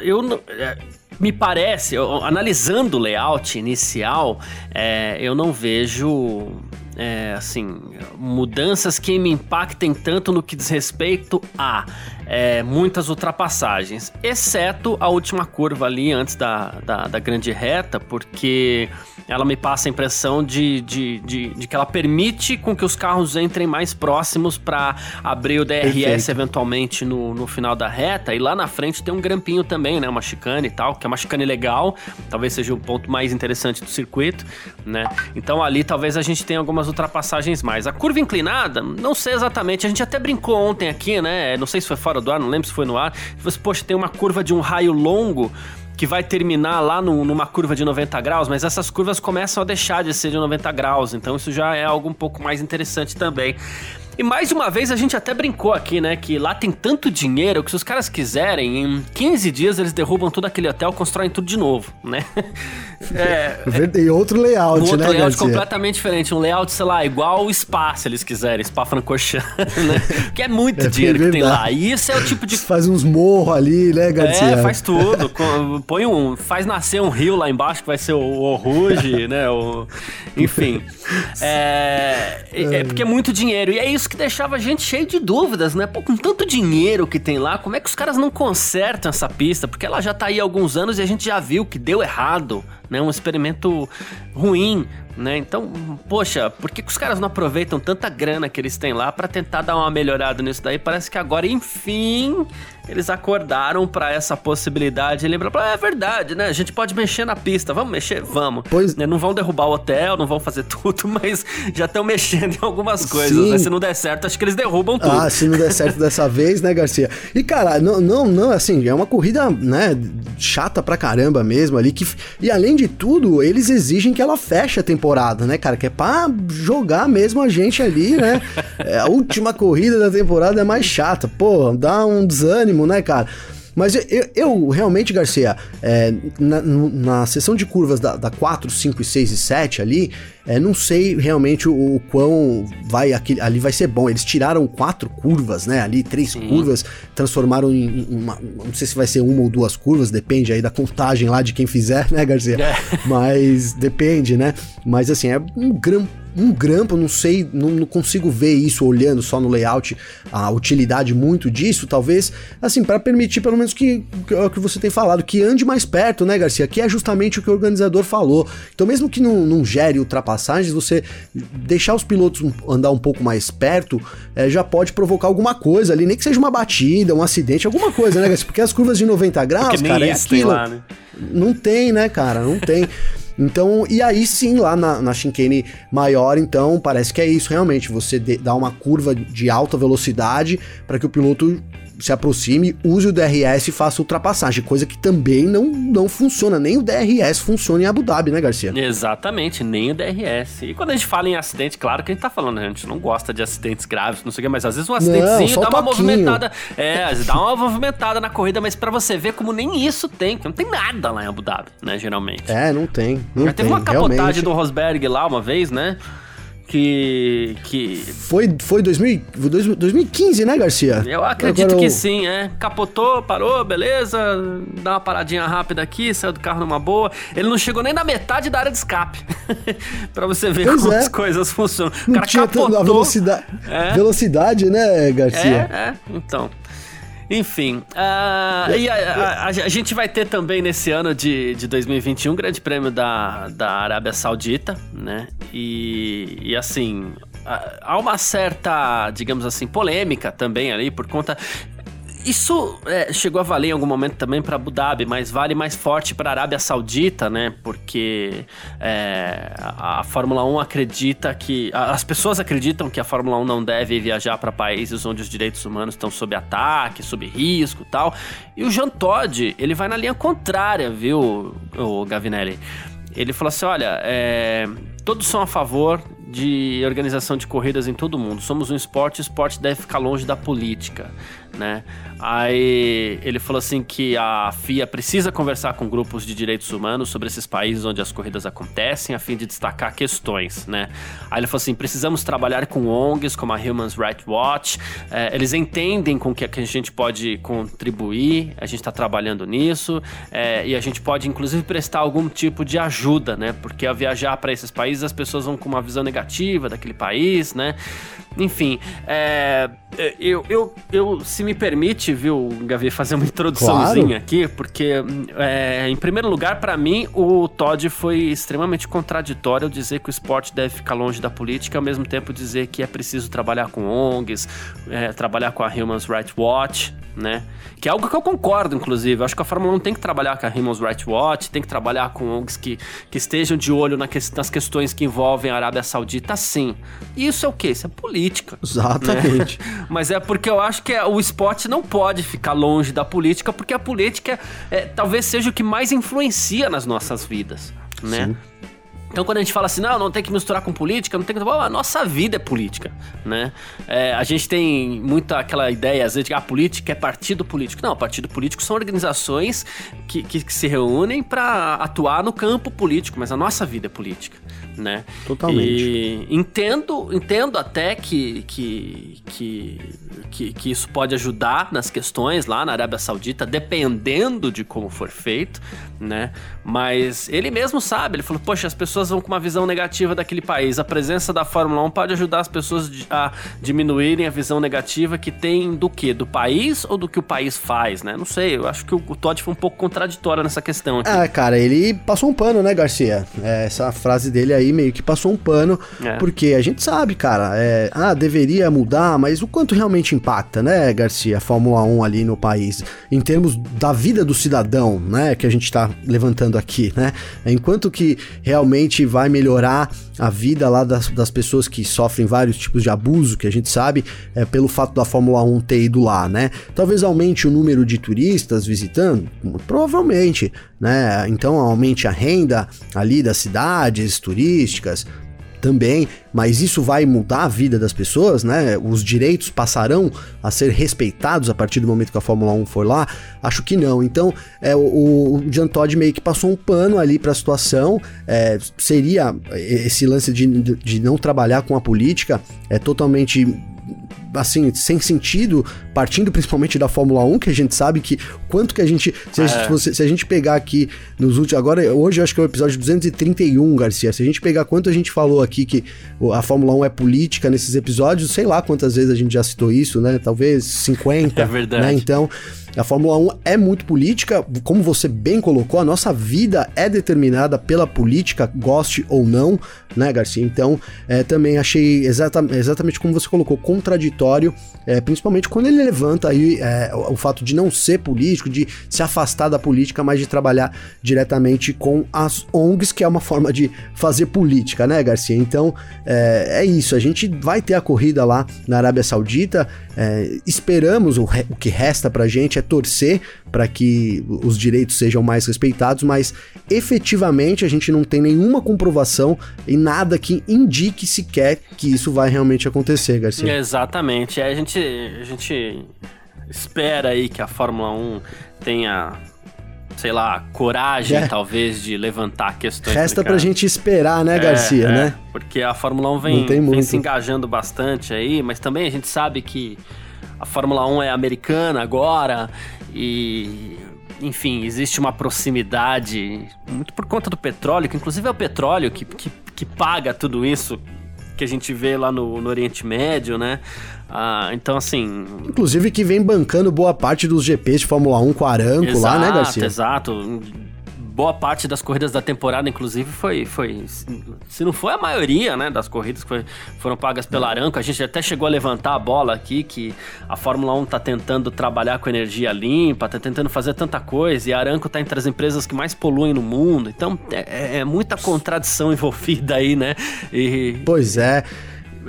eu... É, me parece, eu, analisando o layout inicial, é, eu não vejo é, assim, mudanças que me impactem tanto no que diz respeito a é, muitas ultrapassagens, exceto a última curva ali antes da, da, da grande reta, porque ela me passa a impressão de, de, de, de, que ela permite com que os carros entrem mais próximos para abrir o DRS Perfeito. eventualmente no, no final da reta. E lá na frente tem um grampinho também, né? Uma chicane e tal, que é uma chicane legal. Talvez seja o ponto mais interessante do circuito, né? Então ali talvez a gente tenha algumas ultrapassagens mais. A curva inclinada, não sei exatamente. A gente até brincou ontem aqui, né? Não sei se foi fora do ar, não lembro se foi no ar. Você, poxa, tem uma curva de um raio longo que vai terminar lá no, numa curva de 90 graus, mas essas curvas começam a deixar de ser de 90 graus, então isso já é algo um pouco mais interessante também. E mais uma vez a gente até brincou aqui, né? Que lá tem tanto dinheiro que se os caras quiserem, em 15 dias eles derrubam todo aquele hotel, constroem tudo de novo, né? É, e outro layout, um outro né, layout Garcia? completamente diferente. Um layout, sei lá, igual o Spa, se eles quiserem, Spa Francorchamps, né? Que é muito é dinheiro que tem lá. E isso é o tipo de... Faz uns morros ali, né, Garcia? É, faz tudo. Põe um... Faz nascer um rio lá embaixo, que vai ser o, o Rouge, né? O, enfim. É, é, porque é muito dinheiro. E é isso que deixava a gente cheio de dúvidas, né? Pô, com tanto dinheiro que tem lá, como é que os caras não consertam essa pista? Porque ela já tá aí há alguns anos e a gente já viu que deu errado, né? Um experimento ruim, né? Então, poxa, por que, que, os caras não aproveitam tanta grana que eles têm lá para tentar dar uma melhorada nisso daí? Parece que agora, enfim, eles acordaram para essa possibilidade e lembram, ah, é verdade, né? A gente pode mexer na pista, vamos mexer? Vamos. Pois... Né? Não vão derrubar o hotel, não vão fazer tudo, mas já estão mexendo em algumas coisas, né? Se não der certo, acho que eles derrubam tudo. Ah, se não der certo dessa vez, né, Garcia? E, cara, não, não, não, assim, é uma corrida, né, chata pra caramba mesmo ali, que, e além de tudo, eles exigem que ela feche a temporada, né, cara? Que é pra jogar mesmo a gente ali, né? É, a última corrida da temporada é mais chata. Pô, dá um desânimo, né, cara? Mas eu, eu, eu realmente, Garcia, é, na, na sessão de curvas da, da 4, 5, 6 e 7 ali, é, não sei realmente o, o quão vai aqui, ali vai ser bom. Eles tiraram quatro curvas, né? Ali, três Sim. curvas, transformaram em, em uma. Não sei se vai ser uma ou duas curvas, depende aí da contagem lá de quem fizer, né, Garcia? É. Mas depende, né? Mas assim, é um gran, um grampo, não sei, não, não, consigo ver isso olhando só no layout, a utilidade muito disso, talvez, assim, para permitir pelo menos que, que, é que você tem falado, que ande mais perto, né, Garcia? Que é justamente o que o organizador falou. Então, mesmo que não, não gere ultrapassagens, você deixar os pilotos andar um pouco mais perto é, já pode provocar alguma coisa ali, nem que seja uma batida, um acidente, alguma coisa, né? Porque as curvas de 90 graus, cara, é aquilo. Lá, né? Não tem, né, cara? Não tem. Então, e aí sim, lá na, na chicane maior, então, parece que é isso realmente. Você dá uma curva de alta velocidade para que o piloto se aproxime, use o DRS e faça ultrapassagem, coisa que também não, não funciona. Nem o DRS funciona em Abu Dhabi, né, Garcia? Exatamente, nem o DRS. E quando a gente fala em acidente, claro que a gente tá falando, né? a gente não gosta de acidentes graves, não sei o que, mas às vezes um acidentezinho não, dá uma movimentada. É, dá uma movimentada na corrida, mas para você ver como nem isso tem, que não tem nada lá em Abu Dhabi, né, geralmente. É, não tem. Não Já tem, teve uma capotagem realmente. do Rosberg lá uma vez, né? Que. que... Foi, foi 2000, 2015, né, Garcia? Eu acredito Agora, que sim, é. Capotou, parou, beleza, dá uma paradinha rápida aqui, saiu do carro numa boa. Ele não chegou nem na metade da área de escape. pra você ver pois como é. as coisas funcionam. O cara capotou. A velocidade, é. velocidade, né, Garcia? É, é, então. Enfim, uh, e a, a, a, gente vai ter também nesse ano de, de 2021 um grande prêmio da, da Arábia Saudita, né? E, e assim, há uma certa, digamos assim, polêmica também ali por conta isso é, chegou a valer em algum momento também para Abu Dhabi, mas vale mais forte para a Arábia Saudita, né? Porque é, a, a, Fórmula 1 acredita que. A, as pessoas acreditam que a Fórmula 1 não deve viajar para países onde os direitos humanos estão sob ataque, sob risco tal. E o Jean Todt, ele vai na linha contrária, viu, o Gavinelli? Ele falou assim: olha, é, todos são a favor de organização de corridas em todo o mundo. Somos um esporte, o esporte deve ficar longe da política, né? Aí ele falou assim que a FIA precisa conversar com grupos de direitos humanos sobre esses países onde as corridas acontecem, a fim de destacar questões, né? Aí ele falou assim: precisamos trabalhar com ONGs como a Human Rights Watch. É, eles entendem com o que a gente pode contribuir, a gente está trabalhando nisso, é, e a gente pode inclusive prestar algum tipo de ajuda, né? Porque ao viajar para esses países as pessoas vão com uma visão negativa daquele país, né? Enfim, é, eu, eu, eu, se me permite, viu, Gavi, fazer uma introduçãozinha claro. aqui, porque, é, em primeiro lugar, para mim, o Todd foi extremamente contraditório ao dizer que o esporte deve ficar longe da política, ao mesmo tempo dizer que é preciso trabalhar com ONGs, é, trabalhar com a Human Rights Watch, né? Que é algo que eu concordo, inclusive. Eu acho que a Fórmula 1 tem que trabalhar com a Human Rights Watch, tem que trabalhar com ONGs que, que estejam de olho na que, nas questões que envolvem a Arábia Saudita, sim. E isso é o quê? Isso é política. Exatamente. Né? Mas é porque eu acho que é, o esporte não pode ficar longe da política, porque a política é, talvez seja o que mais influencia nas nossas vidas, né? Sim. Então, quando a gente fala assim, não, não tem que misturar com política, não tem que. a nossa vida é política, né? É, a gente tem muita aquela ideia, às vezes, de que a política é partido político. Não, partido político são organizações que, que, que se reúnem para atuar no campo político, mas a nossa vida é política né? Totalmente. E entendo, entendo até que, que, que, que, que isso pode ajudar nas questões lá na Arábia Saudita, dependendo de como for feito, né? Mas ele mesmo sabe, ele falou, poxa, as pessoas vão com uma visão negativa daquele país. A presença da Fórmula 1 pode ajudar as pessoas a diminuírem a visão negativa que tem do que? Do país ou do que o país faz, né? Não sei, eu acho que o Todd foi um pouco contraditório nessa questão aqui. Ah, cara, ele passou um pano, né, Garcia? É, essa frase dele aí meio que passou um pano, é. porque a gente sabe, cara, é, ah, deveria mudar, mas o quanto realmente impacta, né, Garcia, a Fórmula 1 ali no país, em termos da vida do cidadão, né, que a gente tá levantando aqui, né, enquanto que realmente vai melhorar a vida lá das, das pessoas que sofrem vários tipos de abuso, que a gente sabe, é, pelo fato da Fórmula 1 ter ido lá, né, talvez aumente o número de turistas visitando, provavelmente, né, então aumente a renda ali das cidades turísticas, turísticas também, mas isso vai mudar a vida das pessoas, né? Os direitos passarão a ser respeitados a partir do momento que a Fórmula 1 for lá? Acho que não. Então, é, o, o Jean Todt meio que passou um pano ali para a situação. É, seria esse lance de, de não trabalhar com a política é totalmente assim, sem sentido, partindo principalmente da Fórmula 1, que a gente sabe que quanto que a gente. Se, a, gente, É. se a gente pegar aqui nos últimos. Agora, hoje eu acho que é o episódio 231, Garcia. Se a gente pegar quanto a gente falou aqui que a Fórmula 1 é política nesses episódios, sei lá quantas vezes a gente já citou isso, né? Talvez 50. É verdade. Né? Então, a Fórmula 1 é muito política, como você bem colocou, a nossa vida é determinada pela política, goste ou não, né, Garcia? Então, é, também achei exata, exatamente como você colocou, contraditório, é, principalmente quando ele levanta aí é, o, o fato de não ser político, de se afastar da política, mas de trabalhar diretamente com as ONGs, que é uma forma de fazer política, né, Garcia? Então, é, é isso, a gente vai ter a corrida lá na Arábia Saudita, é, esperamos, o, re- o que resta pra gente é torcer para que os direitos sejam mais respeitados, mas efetivamente a gente não tem nenhuma comprovação e nada que indique sequer que isso vai realmente acontecer, Garcia. Exatamente. É, a, gente, a gente espera aí que a Fórmula 1 tenha, sei lá, coragem, É. talvez, de levantar questões. Resta pra gente esperar, né, Garcia, É, é, né? Porque a Fórmula 1 Não vem, vem se engajando bastante aí, mas também a gente sabe que a Fórmula 1 é americana agora e. Enfim, existe uma proximidade muito por conta do petróleo, que inclusive é o petróleo que, que, que paga tudo isso que a gente vê lá no, no Oriente Médio, né? Ah, então, assim, Inclusive que vem bancando boa parte dos GPs de Fórmula 1 com Aranco lá, né, Garcia? Exato. Boa parte das corridas da temporada, inclusive, foi, foi. Se não foi a maioria, né, das corridas que foi- foram pagas pela Aranco. A gente até chegou a levantar a bola aqui que a Fórmula 1 tá tentando trabalhar com energia limpa, tá tentando fazer tanta coisa, e a Aranco tá entre as empresas que mais poluem no mundo. Então é, é muita contradição envolvida aí, né? E Pois é.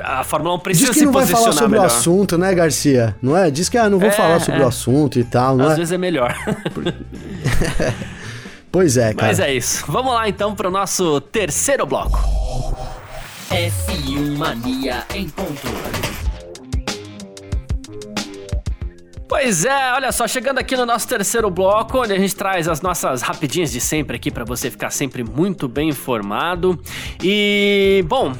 a Fórmula 1 precisa Diz que se não vai falar sobre melhor. o assunto, né, Garcia? Não é? Diz que ah, não vou É, falar sobre é. o assunto e tal, não Às é? vezes é melhor. Pois é, cara. Mas é isso. Vamos lá então pro nosso terceiro bloco. F1 Mania em ponto. Pois é, olha só, chegando aqui no nosso terceiro bloco, onde a gente traz as nossas rapidinhas de sempre aqui pra você ficar sempre muito bem informado. E, bom,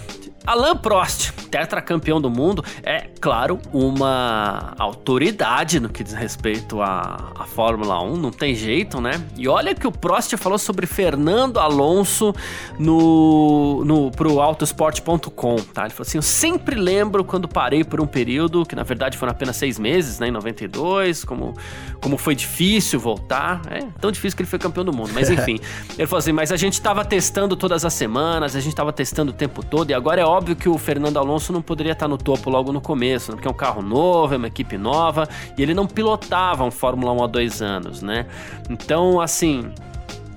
Alain Prost, tetracampeão do mundo, é, claro, uma autoridade no que diz respeito à, à Fórmula 1, não tem jeito, né? E olha que o Prost falou sobre Fernando Alonso no, no pro autosport.com, tá? Ele falou assim: Eu sempre lembro quando parei por um período, que na verdade foram apenas seis meses, né? Em 92, como, como foi difícil voltar. É tão difícil que ele foi campeão do mundo, mas enfim. ele falou assim: Mas a gente tava testando todas as semanas, a gente tava testando o tempo todo, e agora é óbvio que o Fernando Alonso não poderia estar no topo logo no começo, né? porque é um carro novo, é uma equipe nova, e ele não pilotava um Fórmula 1 há dois anos, né? Então, assim,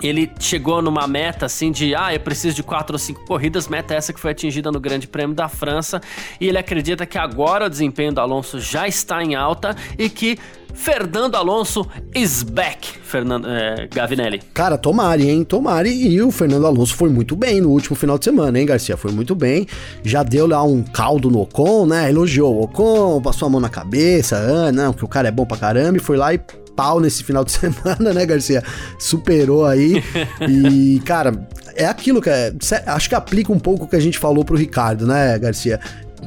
ele chegou numa meta assim de, ah, eu preciso de quatro ou cinco corridas, meta essa que foi atingida no Grande Prêmio da França, e ele acredita que agora o desempenho do Alonso já está em alta e que Fernando Alonso is back, Fernando é, Gavinelli. Cara, tomare, hein? Tomare. E o Fernando Alonso foi muito bem no último final de semana, hein, Garcia? Foi muito bem. Já deu lá um caldo no Ocon, né? Elogiou o Ocon, passou a mão na cabeça. Ah, não, que o cara é bom pra caramba. E foi lá e pau nesse final de semana, né, Garcia? Superou aí. e, cara, é aquilo que é, acho que aplica um pouco o que a gente falou pro Ricardo, né, Garcia?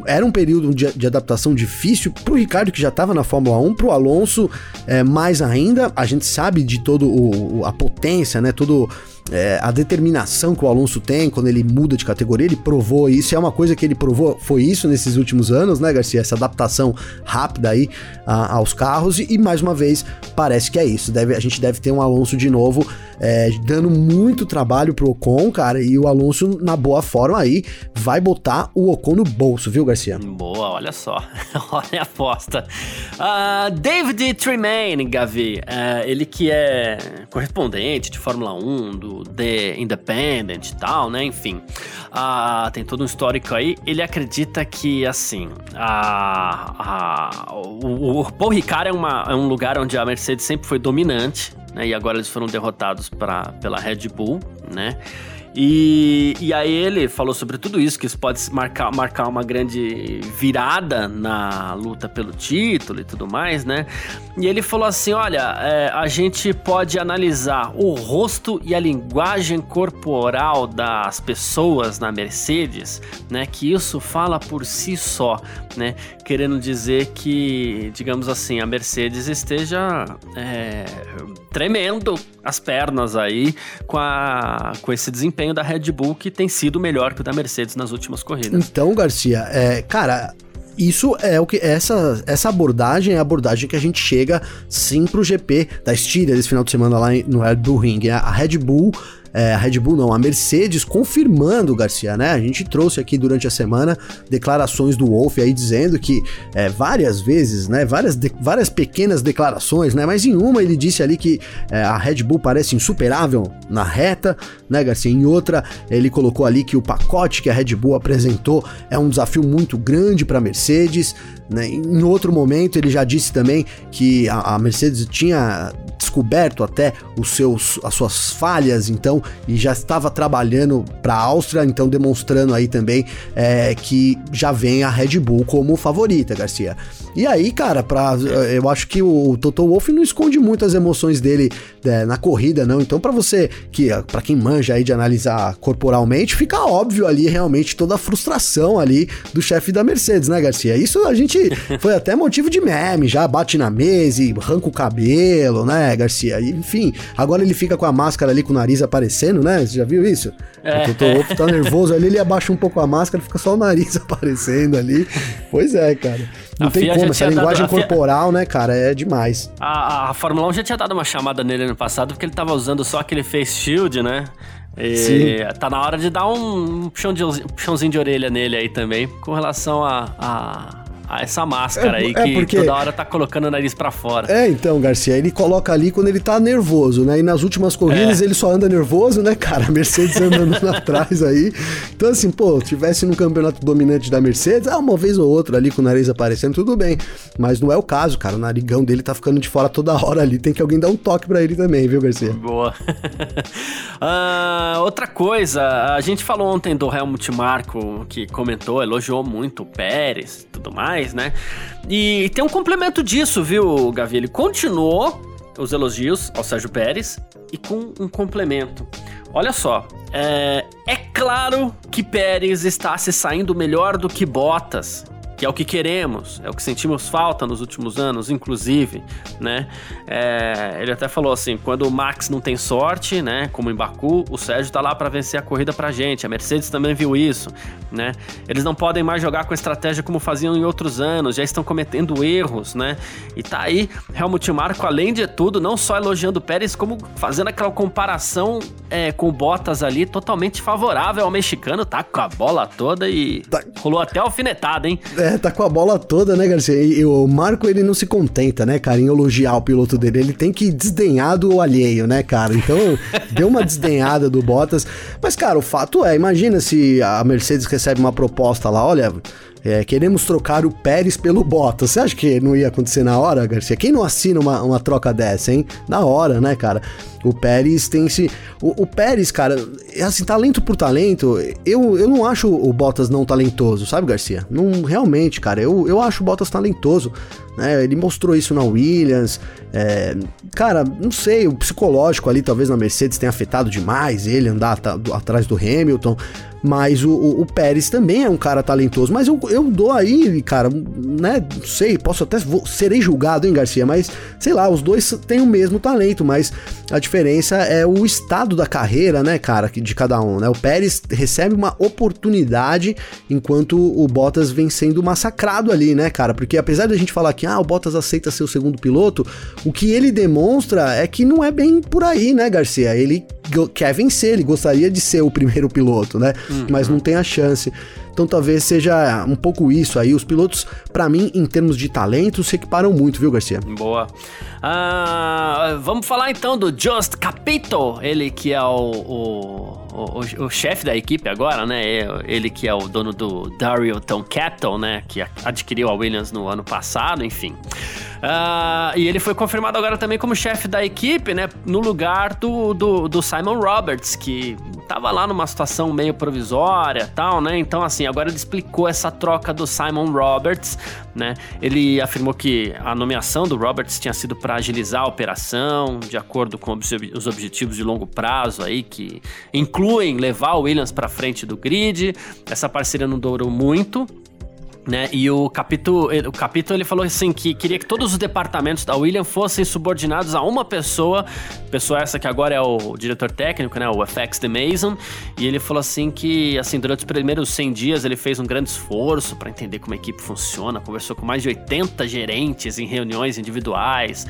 Era um período de, de adaptação difícil pro Ricardo, que já estava na Fórmula 1, pro Alonso, é, mais ainda. A gente sabe de todo o, a potência, né? Todo é, a determinação que o Alonso tem quando ele muda de categoria, ele provou isso, é uma coisa que ele provou, foi isso nesses últimos anos, né, Garcia? Essa adaptação rápida aí a- aos carros, e, e mais uma vez, parece que é isso. Deve, a gente deve ter um Alonso de novo é, dando muito trabalho pro Ocon, cara, e o Alonso, na boa forma aí, vai botar o Ocon no bolso, viu, Garcia? Boa, olha só. olha a aposta. Ah, David Tremaine, Gavi. ah, ele que é correspondente de Fórmula 1, do The Independent e tal, né? Enfim. Ah, tem todo um histórico aí. Ele acredita que, assim, a, a- o, o Paul Ricard é, uma- é um lugar onde a Mercedes sempre foi dominante, né? E agora eles foram derrotados pra, pela Red Bull, né? E, e aí ele falou sobre tudo isso, que isso pode marcar, marcar uma grande virada na luta pelo título e tudo mais, né? E ele falou assim: olha, é, a gente pode analisar o rosto e a linguagem corporal das pessoas na Mercedes, né? Que isso fala por si só, né? Querendo dizer que, digamos assim, a Mercedes esteja é, tremendo as pernas aí com, a, com esse desempenho da Red Bull que tem sido melhor que o da Mercedes nas últimas corridas. Então, Garcia, é, cara, isso é o que essa essa abordagem é a abordagem que a gente chega sim pro GP da Estíria desse final de semana lá no Red Bull Ring. A Red Bull é, a Red Bull não, a Mercedes confirmando, Garcia, né? A gente trouxe aqui durante a semana declarações do Wolff aí dizendo que é, várias vezes, né? Várias, de, várias pequenas declarações, né? Mas em uma ele disse ali que é, a Red Bull parece insuperável na reta, né, Garcia? Em outra ele colocou ali que o pacote que a Red Bull apresentou é um desafio muito grande para Mercedes, né? Em outro momento ele já disse também que a, a Mercedes tinha descoberto até os seus, as suas falhas, então, e já estava trabalhando para a Áustria, então demonstrando aí também é, que já vem a Red Bull como favorita, Garcia. E aí, cara, pra, eu acho que o Toto Wolff não esconde muito as emoções dele é, na corrida, não. Então, para você que, para quem manja aí de analisar corporalmente, fica óbvio ali realmente toda a frustração ali do chefe da Mercedes, né, Garcia? Isso a gente foi até motivo de meme, já bate na mesa e arranca o cabelo, né, Garcia? Enfim, agora ele fica com a máscara ali com o nariz aparecendo, né? Você já viu isso? É. O Toto tá nervoso ali, ele abaixa um pouco a máscara, fica só o nariz aparecendo ali. Pois é, cara. Não a tem como, essa linguagem corporal, né, cara, é demais. A, a Fórmula 1 já tinha dado uma chamada nele ano passado, porque ele tava usando só aquele face shield, né? E Sim. tá na hora de dar um puxão de, puxãozinho de orelha nele aí também, com relação a, a a essa máscara é, aí é que porque... toda hora tá colocando o nariz para fora. É, então, Garcia, ele coloca ali quando ele tá nervoso, né? E nas últimas corridas é. ele só anda nervoso, né, cara? A Mercedes andando atrás aí. Então, assim, pô, tivesse no campeonato dominante da Mercedes, ah, uma vez ou outra ali com o nariz aparecendo, tudo bem. Mas não é o caso, cara. O narigão dele tá ficando de fora toda hora ali. Tem que alguém dar um toque para ele também, viu, Garcia? Boa. ah, outra coisa, a gente falou ontem do Helmut Marko, que comentou, elogiou muito o Pérez e tudo mais mais, né? E tem um complemento disso, viu, Gavi? Ele continuou os elogios ao Sérgio Pérez e com um complemento. Olha só, é, é claro que Pérez está se saindo melhor do que Bottas que é o que queremos, é o que sentimos falta nos últimos anos, inclusive, né? É, ele até falou assim, quando o Max não tem sorte, né, como em Baku, o Sérgio tá lá para vencer a corrida pra gente. A Mercedes também viu isso, né? Eles não podem mais jogar com estratégia como faziam em outros anos, já estão cometendo erros, né? E tá aí Helmut Marko, além de tudo, não só elogiando o Pérez, como fazendo aquela comparação é, com o Bottas ali, totalmente favorável ao mexicano, tá com a bola toda e tá. rolou até alfinetada, hein? É, é, tá com a bola toda, né, Garcia? E, e, o Marco, ele não se contenta, né, cara, em elogiar o piloto dele. Ele tem que desdenhar do alheio, né, cara? Então, deu uma desdenhada do Bottas. Mas, cara, o fato é, imagina se a Mercedes recebe uma proposta lá, olha, é, queremos trocar o Pérez pelo Bottas. Você acha que não ia acontecer na hora, Garcia? Quem não assina uma, uma troca dessa, hein? Na hora, né, cara? O Pérez tem esse. O, o Pérez, cara, é assim, talento por talento, eu, eu não acho o Bottas não talentoso, sabe, Garcia? Não, realmente, cara, eu, eu acho o Bottas talentoso. Né? Ele mostrou isso na Williams. É, cara, não sei, o psicológico ali, talvez na Mercedes tenha afetado demais ele andar atrás do Hamilton. Mas o, o, o, Pérez também é um cara talentoso. Mas eu, eu dou aí, cara, né? Não sei, posso até. Vou, serei julgado, hein, Garcia? Mas, sei lá, os dois têm o mesmo talento, mas a diferença é o estado da carreira, né, cara, de cada um, né? O Pérez recebe uma oportunidade enquanto o Bottas vem sendo massacrado ali, né, cara? Porque apesar da gente falar que ah, o Bottas aceita ser o segundo piloto, o que ele demonstra é que não é bem por aí, né, Garcia? Ele quer vencer, ele gostaria de ser o primeiro piloto, né? Uhum. Mas não tem a chance. Então talvez seja um pouco isso aí. Os pilotos, para mim, em termos de talento, se equiparam muito, viu, Garcia? Boa. Uh, vamos falar então do Just Capito, ele que é o, o, o, o chefe da equipe agora, né? Ele que é o dono do Dario Toncato, né? Que adquiriu a Williams no ano passado, enfim. Uh, e ele foi confirmado agora também como chefe da equipe, né? No lugar do, do, do Simon Roberts, que tava lá numa situação meio provisória tal, né? Então, assim, agora ele explicou essa troca do Simon Roberts, né? Ele afirmou que a nomeação do Roberts tinha sido para agilizar a operação, de acordo com os objetivos de longo prazo aí, que incluem levar o Williams para frente do grid. Essa parceria não durou muito, né? E o capítulo, o capítulo ele falou assim que queria que todos os departamentos da William fossem subordinados a uma pessoa, pessoa essa que agora é o diretor técnico, né, o FX de Mason, e ele falou assim que assim durante os primeiros 100 dias ele fez um grande esforço para entender como a equipe funciona, conversou com mais de 80 gerentes em reuniões individuais,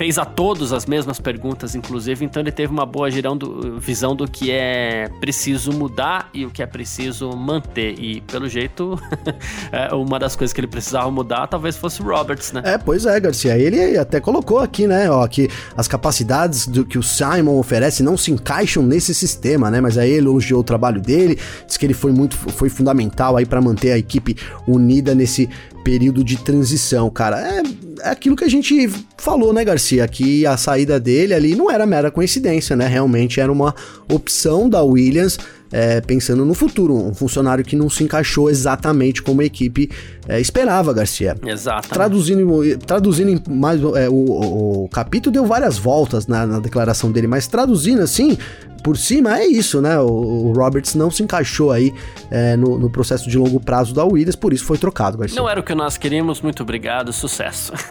fez a todos as mesmas perguntas, inclusive, então ele teve uma boa do, visão do que é preciso mudar e o que é preciso manter. E pelo jeito, é, uma das coisas que ele precisava mudar talvez fosse o Roberts, né? É, pois é, Garcia. Ele até colocou aqui, né, ó, que as capacidades do que o Simon oferece não se encaixam nesse sistema, né? Mas aí ele elogiou o trabalho dele, disse que ele foi muito foi fundamental aí para manter a equipe unida nesse período de transição, cara. É, é aquilo que a gente falou, né, Garcia? Que a saída dele ali não era mera coincidência, né? Realmente era uma opção da Williams. É, pensando no futuro, um funcionário que não se encaixou exatamente como a equipe é, esperava, Garcia. Exato. Traduzindo, traduzindo mais é, o, o, capítulo deu várias voltas na, na declaração dele, mas traduzindo assim, por cima é isso, né? O, Roberts não se encaixou aí é, no, no, processo de longo prazo da Williams, por isso foi trocado, Garcia. Não era o que nós queríamos, muito obrigado, sucesso.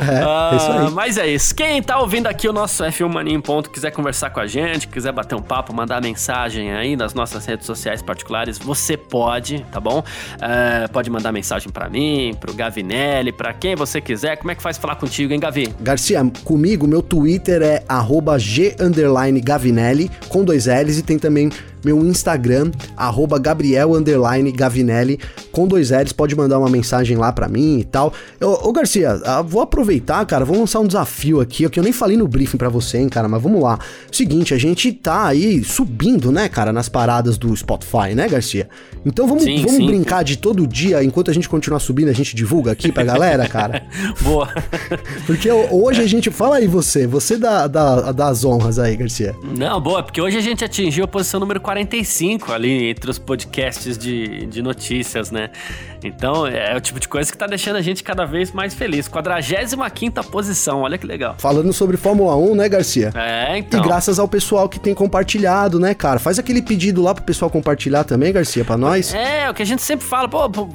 é, uh, isso aí. Mas é isso. Quem tá ouvindo aqui o nosso F1 Mania em Ponto, quiser conversar com a gente, quiser bater um papo, mandar mensagem aí nas nossas redes sociais particulares, você pode, tá bom? Uh, pode mandar mensagem para mim, pro Gavinelli, para quem você quiser. Como é que faz falar contigo, hein, Gavi? Garcia, comigo, meu Twitter é g_gavinelli Gavinelli, com dois L's, e tem também meu Instagram, arroba Gabriel Gavinelli, com dois L's, pode mandar uma mensagem lá pra mim e tal. ô Garcia, ah, vou aproveitar, cara, vou lançar um desafio aqui, que eu nem falei no briefing pra você, hein, cara, mas vamos lá. Seguinte, a gente tá aí subindo, né, cara, nas paradas do Spotify, né, Garcia? Então vamos, sim, vamos sim. brincar de todo dia, enquanto a gente continuar subindo, a gente divulga aqui pra galera, cara? Boa. Porque hoje a gente. Fala aí você, você dá, dá, dá as honras aí, Garcia. Não, boa, porque hoje a gente atingiu a posição número 45 ali entre os podcasts de, de notícias, né? Então é o tipo de coisa que tá deixando a gente cada vez mais feliz. 45 posição, olha que legal. Falando sobre Fórmula 1, né, Garcia? É, então. E graças ao pessoal que tem compartilhado, né, cara? Faz aquele pedido lá pro pessoal compartilhar também, Garcia, pra nós. É, o que a gente sempre fala, pô, pô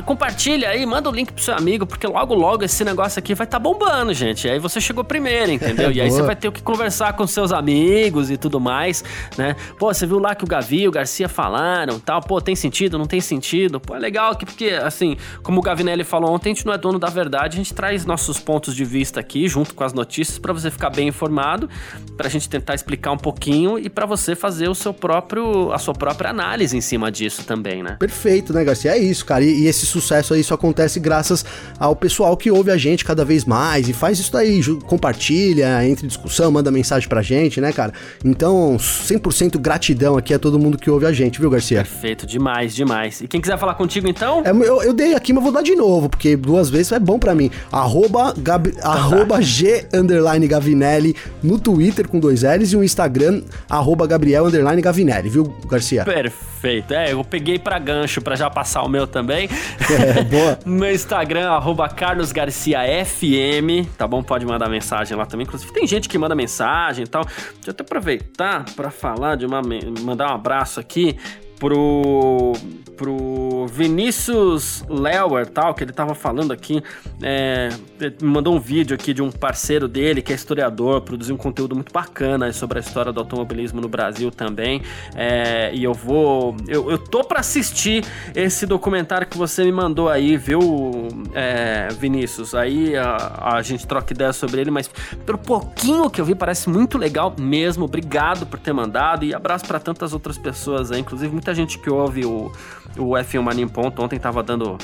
compartilha aí, manda o link pro seu amigo, porque logo, logo esse negócio aqui vai estar tá bombando, gente. E aí você chegou primeiro, entendeu? e aí você vai ter que conversar com seus amigos e tudo mais, né? Pô, você viu lá que o Gavi e o Garcia falaram tal, pô, tem sentido, não tem sentido? Pô, é legal aqui, porque, assim, como o Gavinelli falou ontem, a gente não é dono da verdade, a gente traz nossos pontos de vista aqui, junto com as notícias, para você ficar bem informado, pra gente tentar explicar um pouquinho e para você fazer o seu próprio, a sua própria análise em cima disso também, né? Perfeito, né, Garcia? É isso, cara. E, e esse sucesso aí só acontece graças ao pessoal que ouve a gente cada vez mais e faz isso daí, compartilha, entre discussão, manda mensagem pra gente, né, cara? Então, 100% gratidão aqui a todo mundo que ouve a gente, viu, Garcia? Perfeito, demais, demais. E quem quiser falar contigo então? É, eu, eu, dei aqui, mas vou dar de novo, porque duas vezes é bom para mim. Arroba, Gab, tá. arroba G underline Gavinelli no Twitter com dois L's e o Instagram, arroba Gabriel underline Gavinelli, viu, Garcia? Perfeito. É, eu peguei pra gancho pra já passar o meu também. É, boa. Meu Instagram, arroba carlosgarciafm, tá bom? Pode mandar mensagem lá também. Inclusive, tem gente que manda mensagem e tal. Deixa eu até aproveitar para falar de uma... Mandar um abraço aqui pro pro Vinícius Lewer, tal, que ele tava falando aqui, é, mandou um vídeo aqui de um parceiro dele, que é historiador, produziu um conteúdo muito bacana sobre a história do automobilismo no Brasil também, é, e eu vou, eu, eu tô para assistir esse documentário que você me mandou aí, viu, é, Vinícius, aí a, a gente troca ideia sobre ele, mas pelo pouquinho que eu vi, parece muito legal mesmo, obrigado por ter mandado, e abraço para tantas outras pessoas aí, inclusive muita gente que ouve o o F1 Mania em Ponto ontem tava dando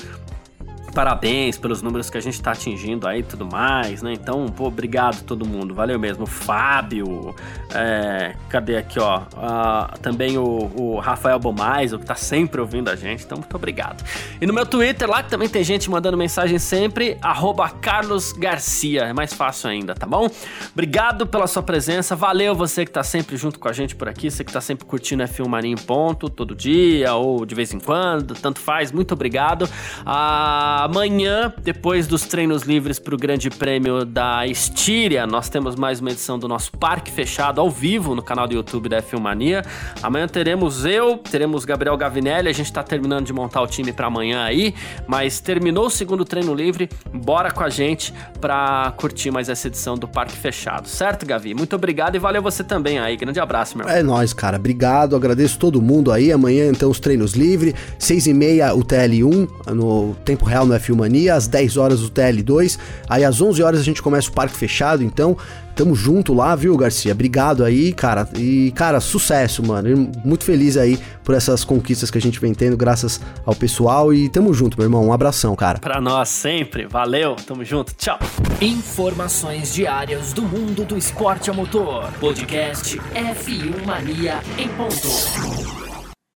parabéns pelos números que a gente tá atingindo aí e tudo mais, né? Então, pô, obrigado todo mundo, valeu mesmo. Fábio, é, cadê aqui, ó? Uh, também o, o Rafael Bomais, o que tá sempre ouvindo a gente, então muito obrigado. E no meu Twitter lá, que também tem gente mandando mensagem sempre, arroba Carlos Garcia, é mais fácil ainda, tá bom? Obrigado pela sua presença, valeu você que tá sempre junto com a gente por aqui, você que tá sempre curtindo F1 Mania em ponto, todo dia ou de vez em quando, tanto faz, muito obrigado. Amanhã, depois dos treinos livres para o Grande Prêmio da Estíria, nós temos mais uma edição do nosso Parque Fechado ao vivo no canal do YouTube da F1 Mania. Amanhã teremos eu, teremos Gabriel Gavinelli, a gente tá terminando de montar o time para amanhã aí, mas terminou o segundo treino livre, bora com a gente para curtir mais essa edição do Parque Fechado, certo, Gavi? Muito obrigado e valeu você também aí. Grande abraço, meu. É nóis, cara. Obrigado, agradeço todo mundo aí. Amanhã, então, os treinos livres, seis e meia o TL1, no tempo real no F1 Mania, às 10 horas o TL2, aí às 11 horas a gente começa o Parque Fechado, então Tamo junto lá, viu, Garcia? Obrigado aí, cara. E, cara, sucesso, mano. Muito feliz aí por essas conquistas que a gente vem tendo, graças ao pessoal. E tamo junto, meu irmão. Um abração, cara. Pra nós sempre. Valeu. Tamo junto. Tchau. Informações diárias do mundo do esporte a motor. Podcast F1 Mania em ponto.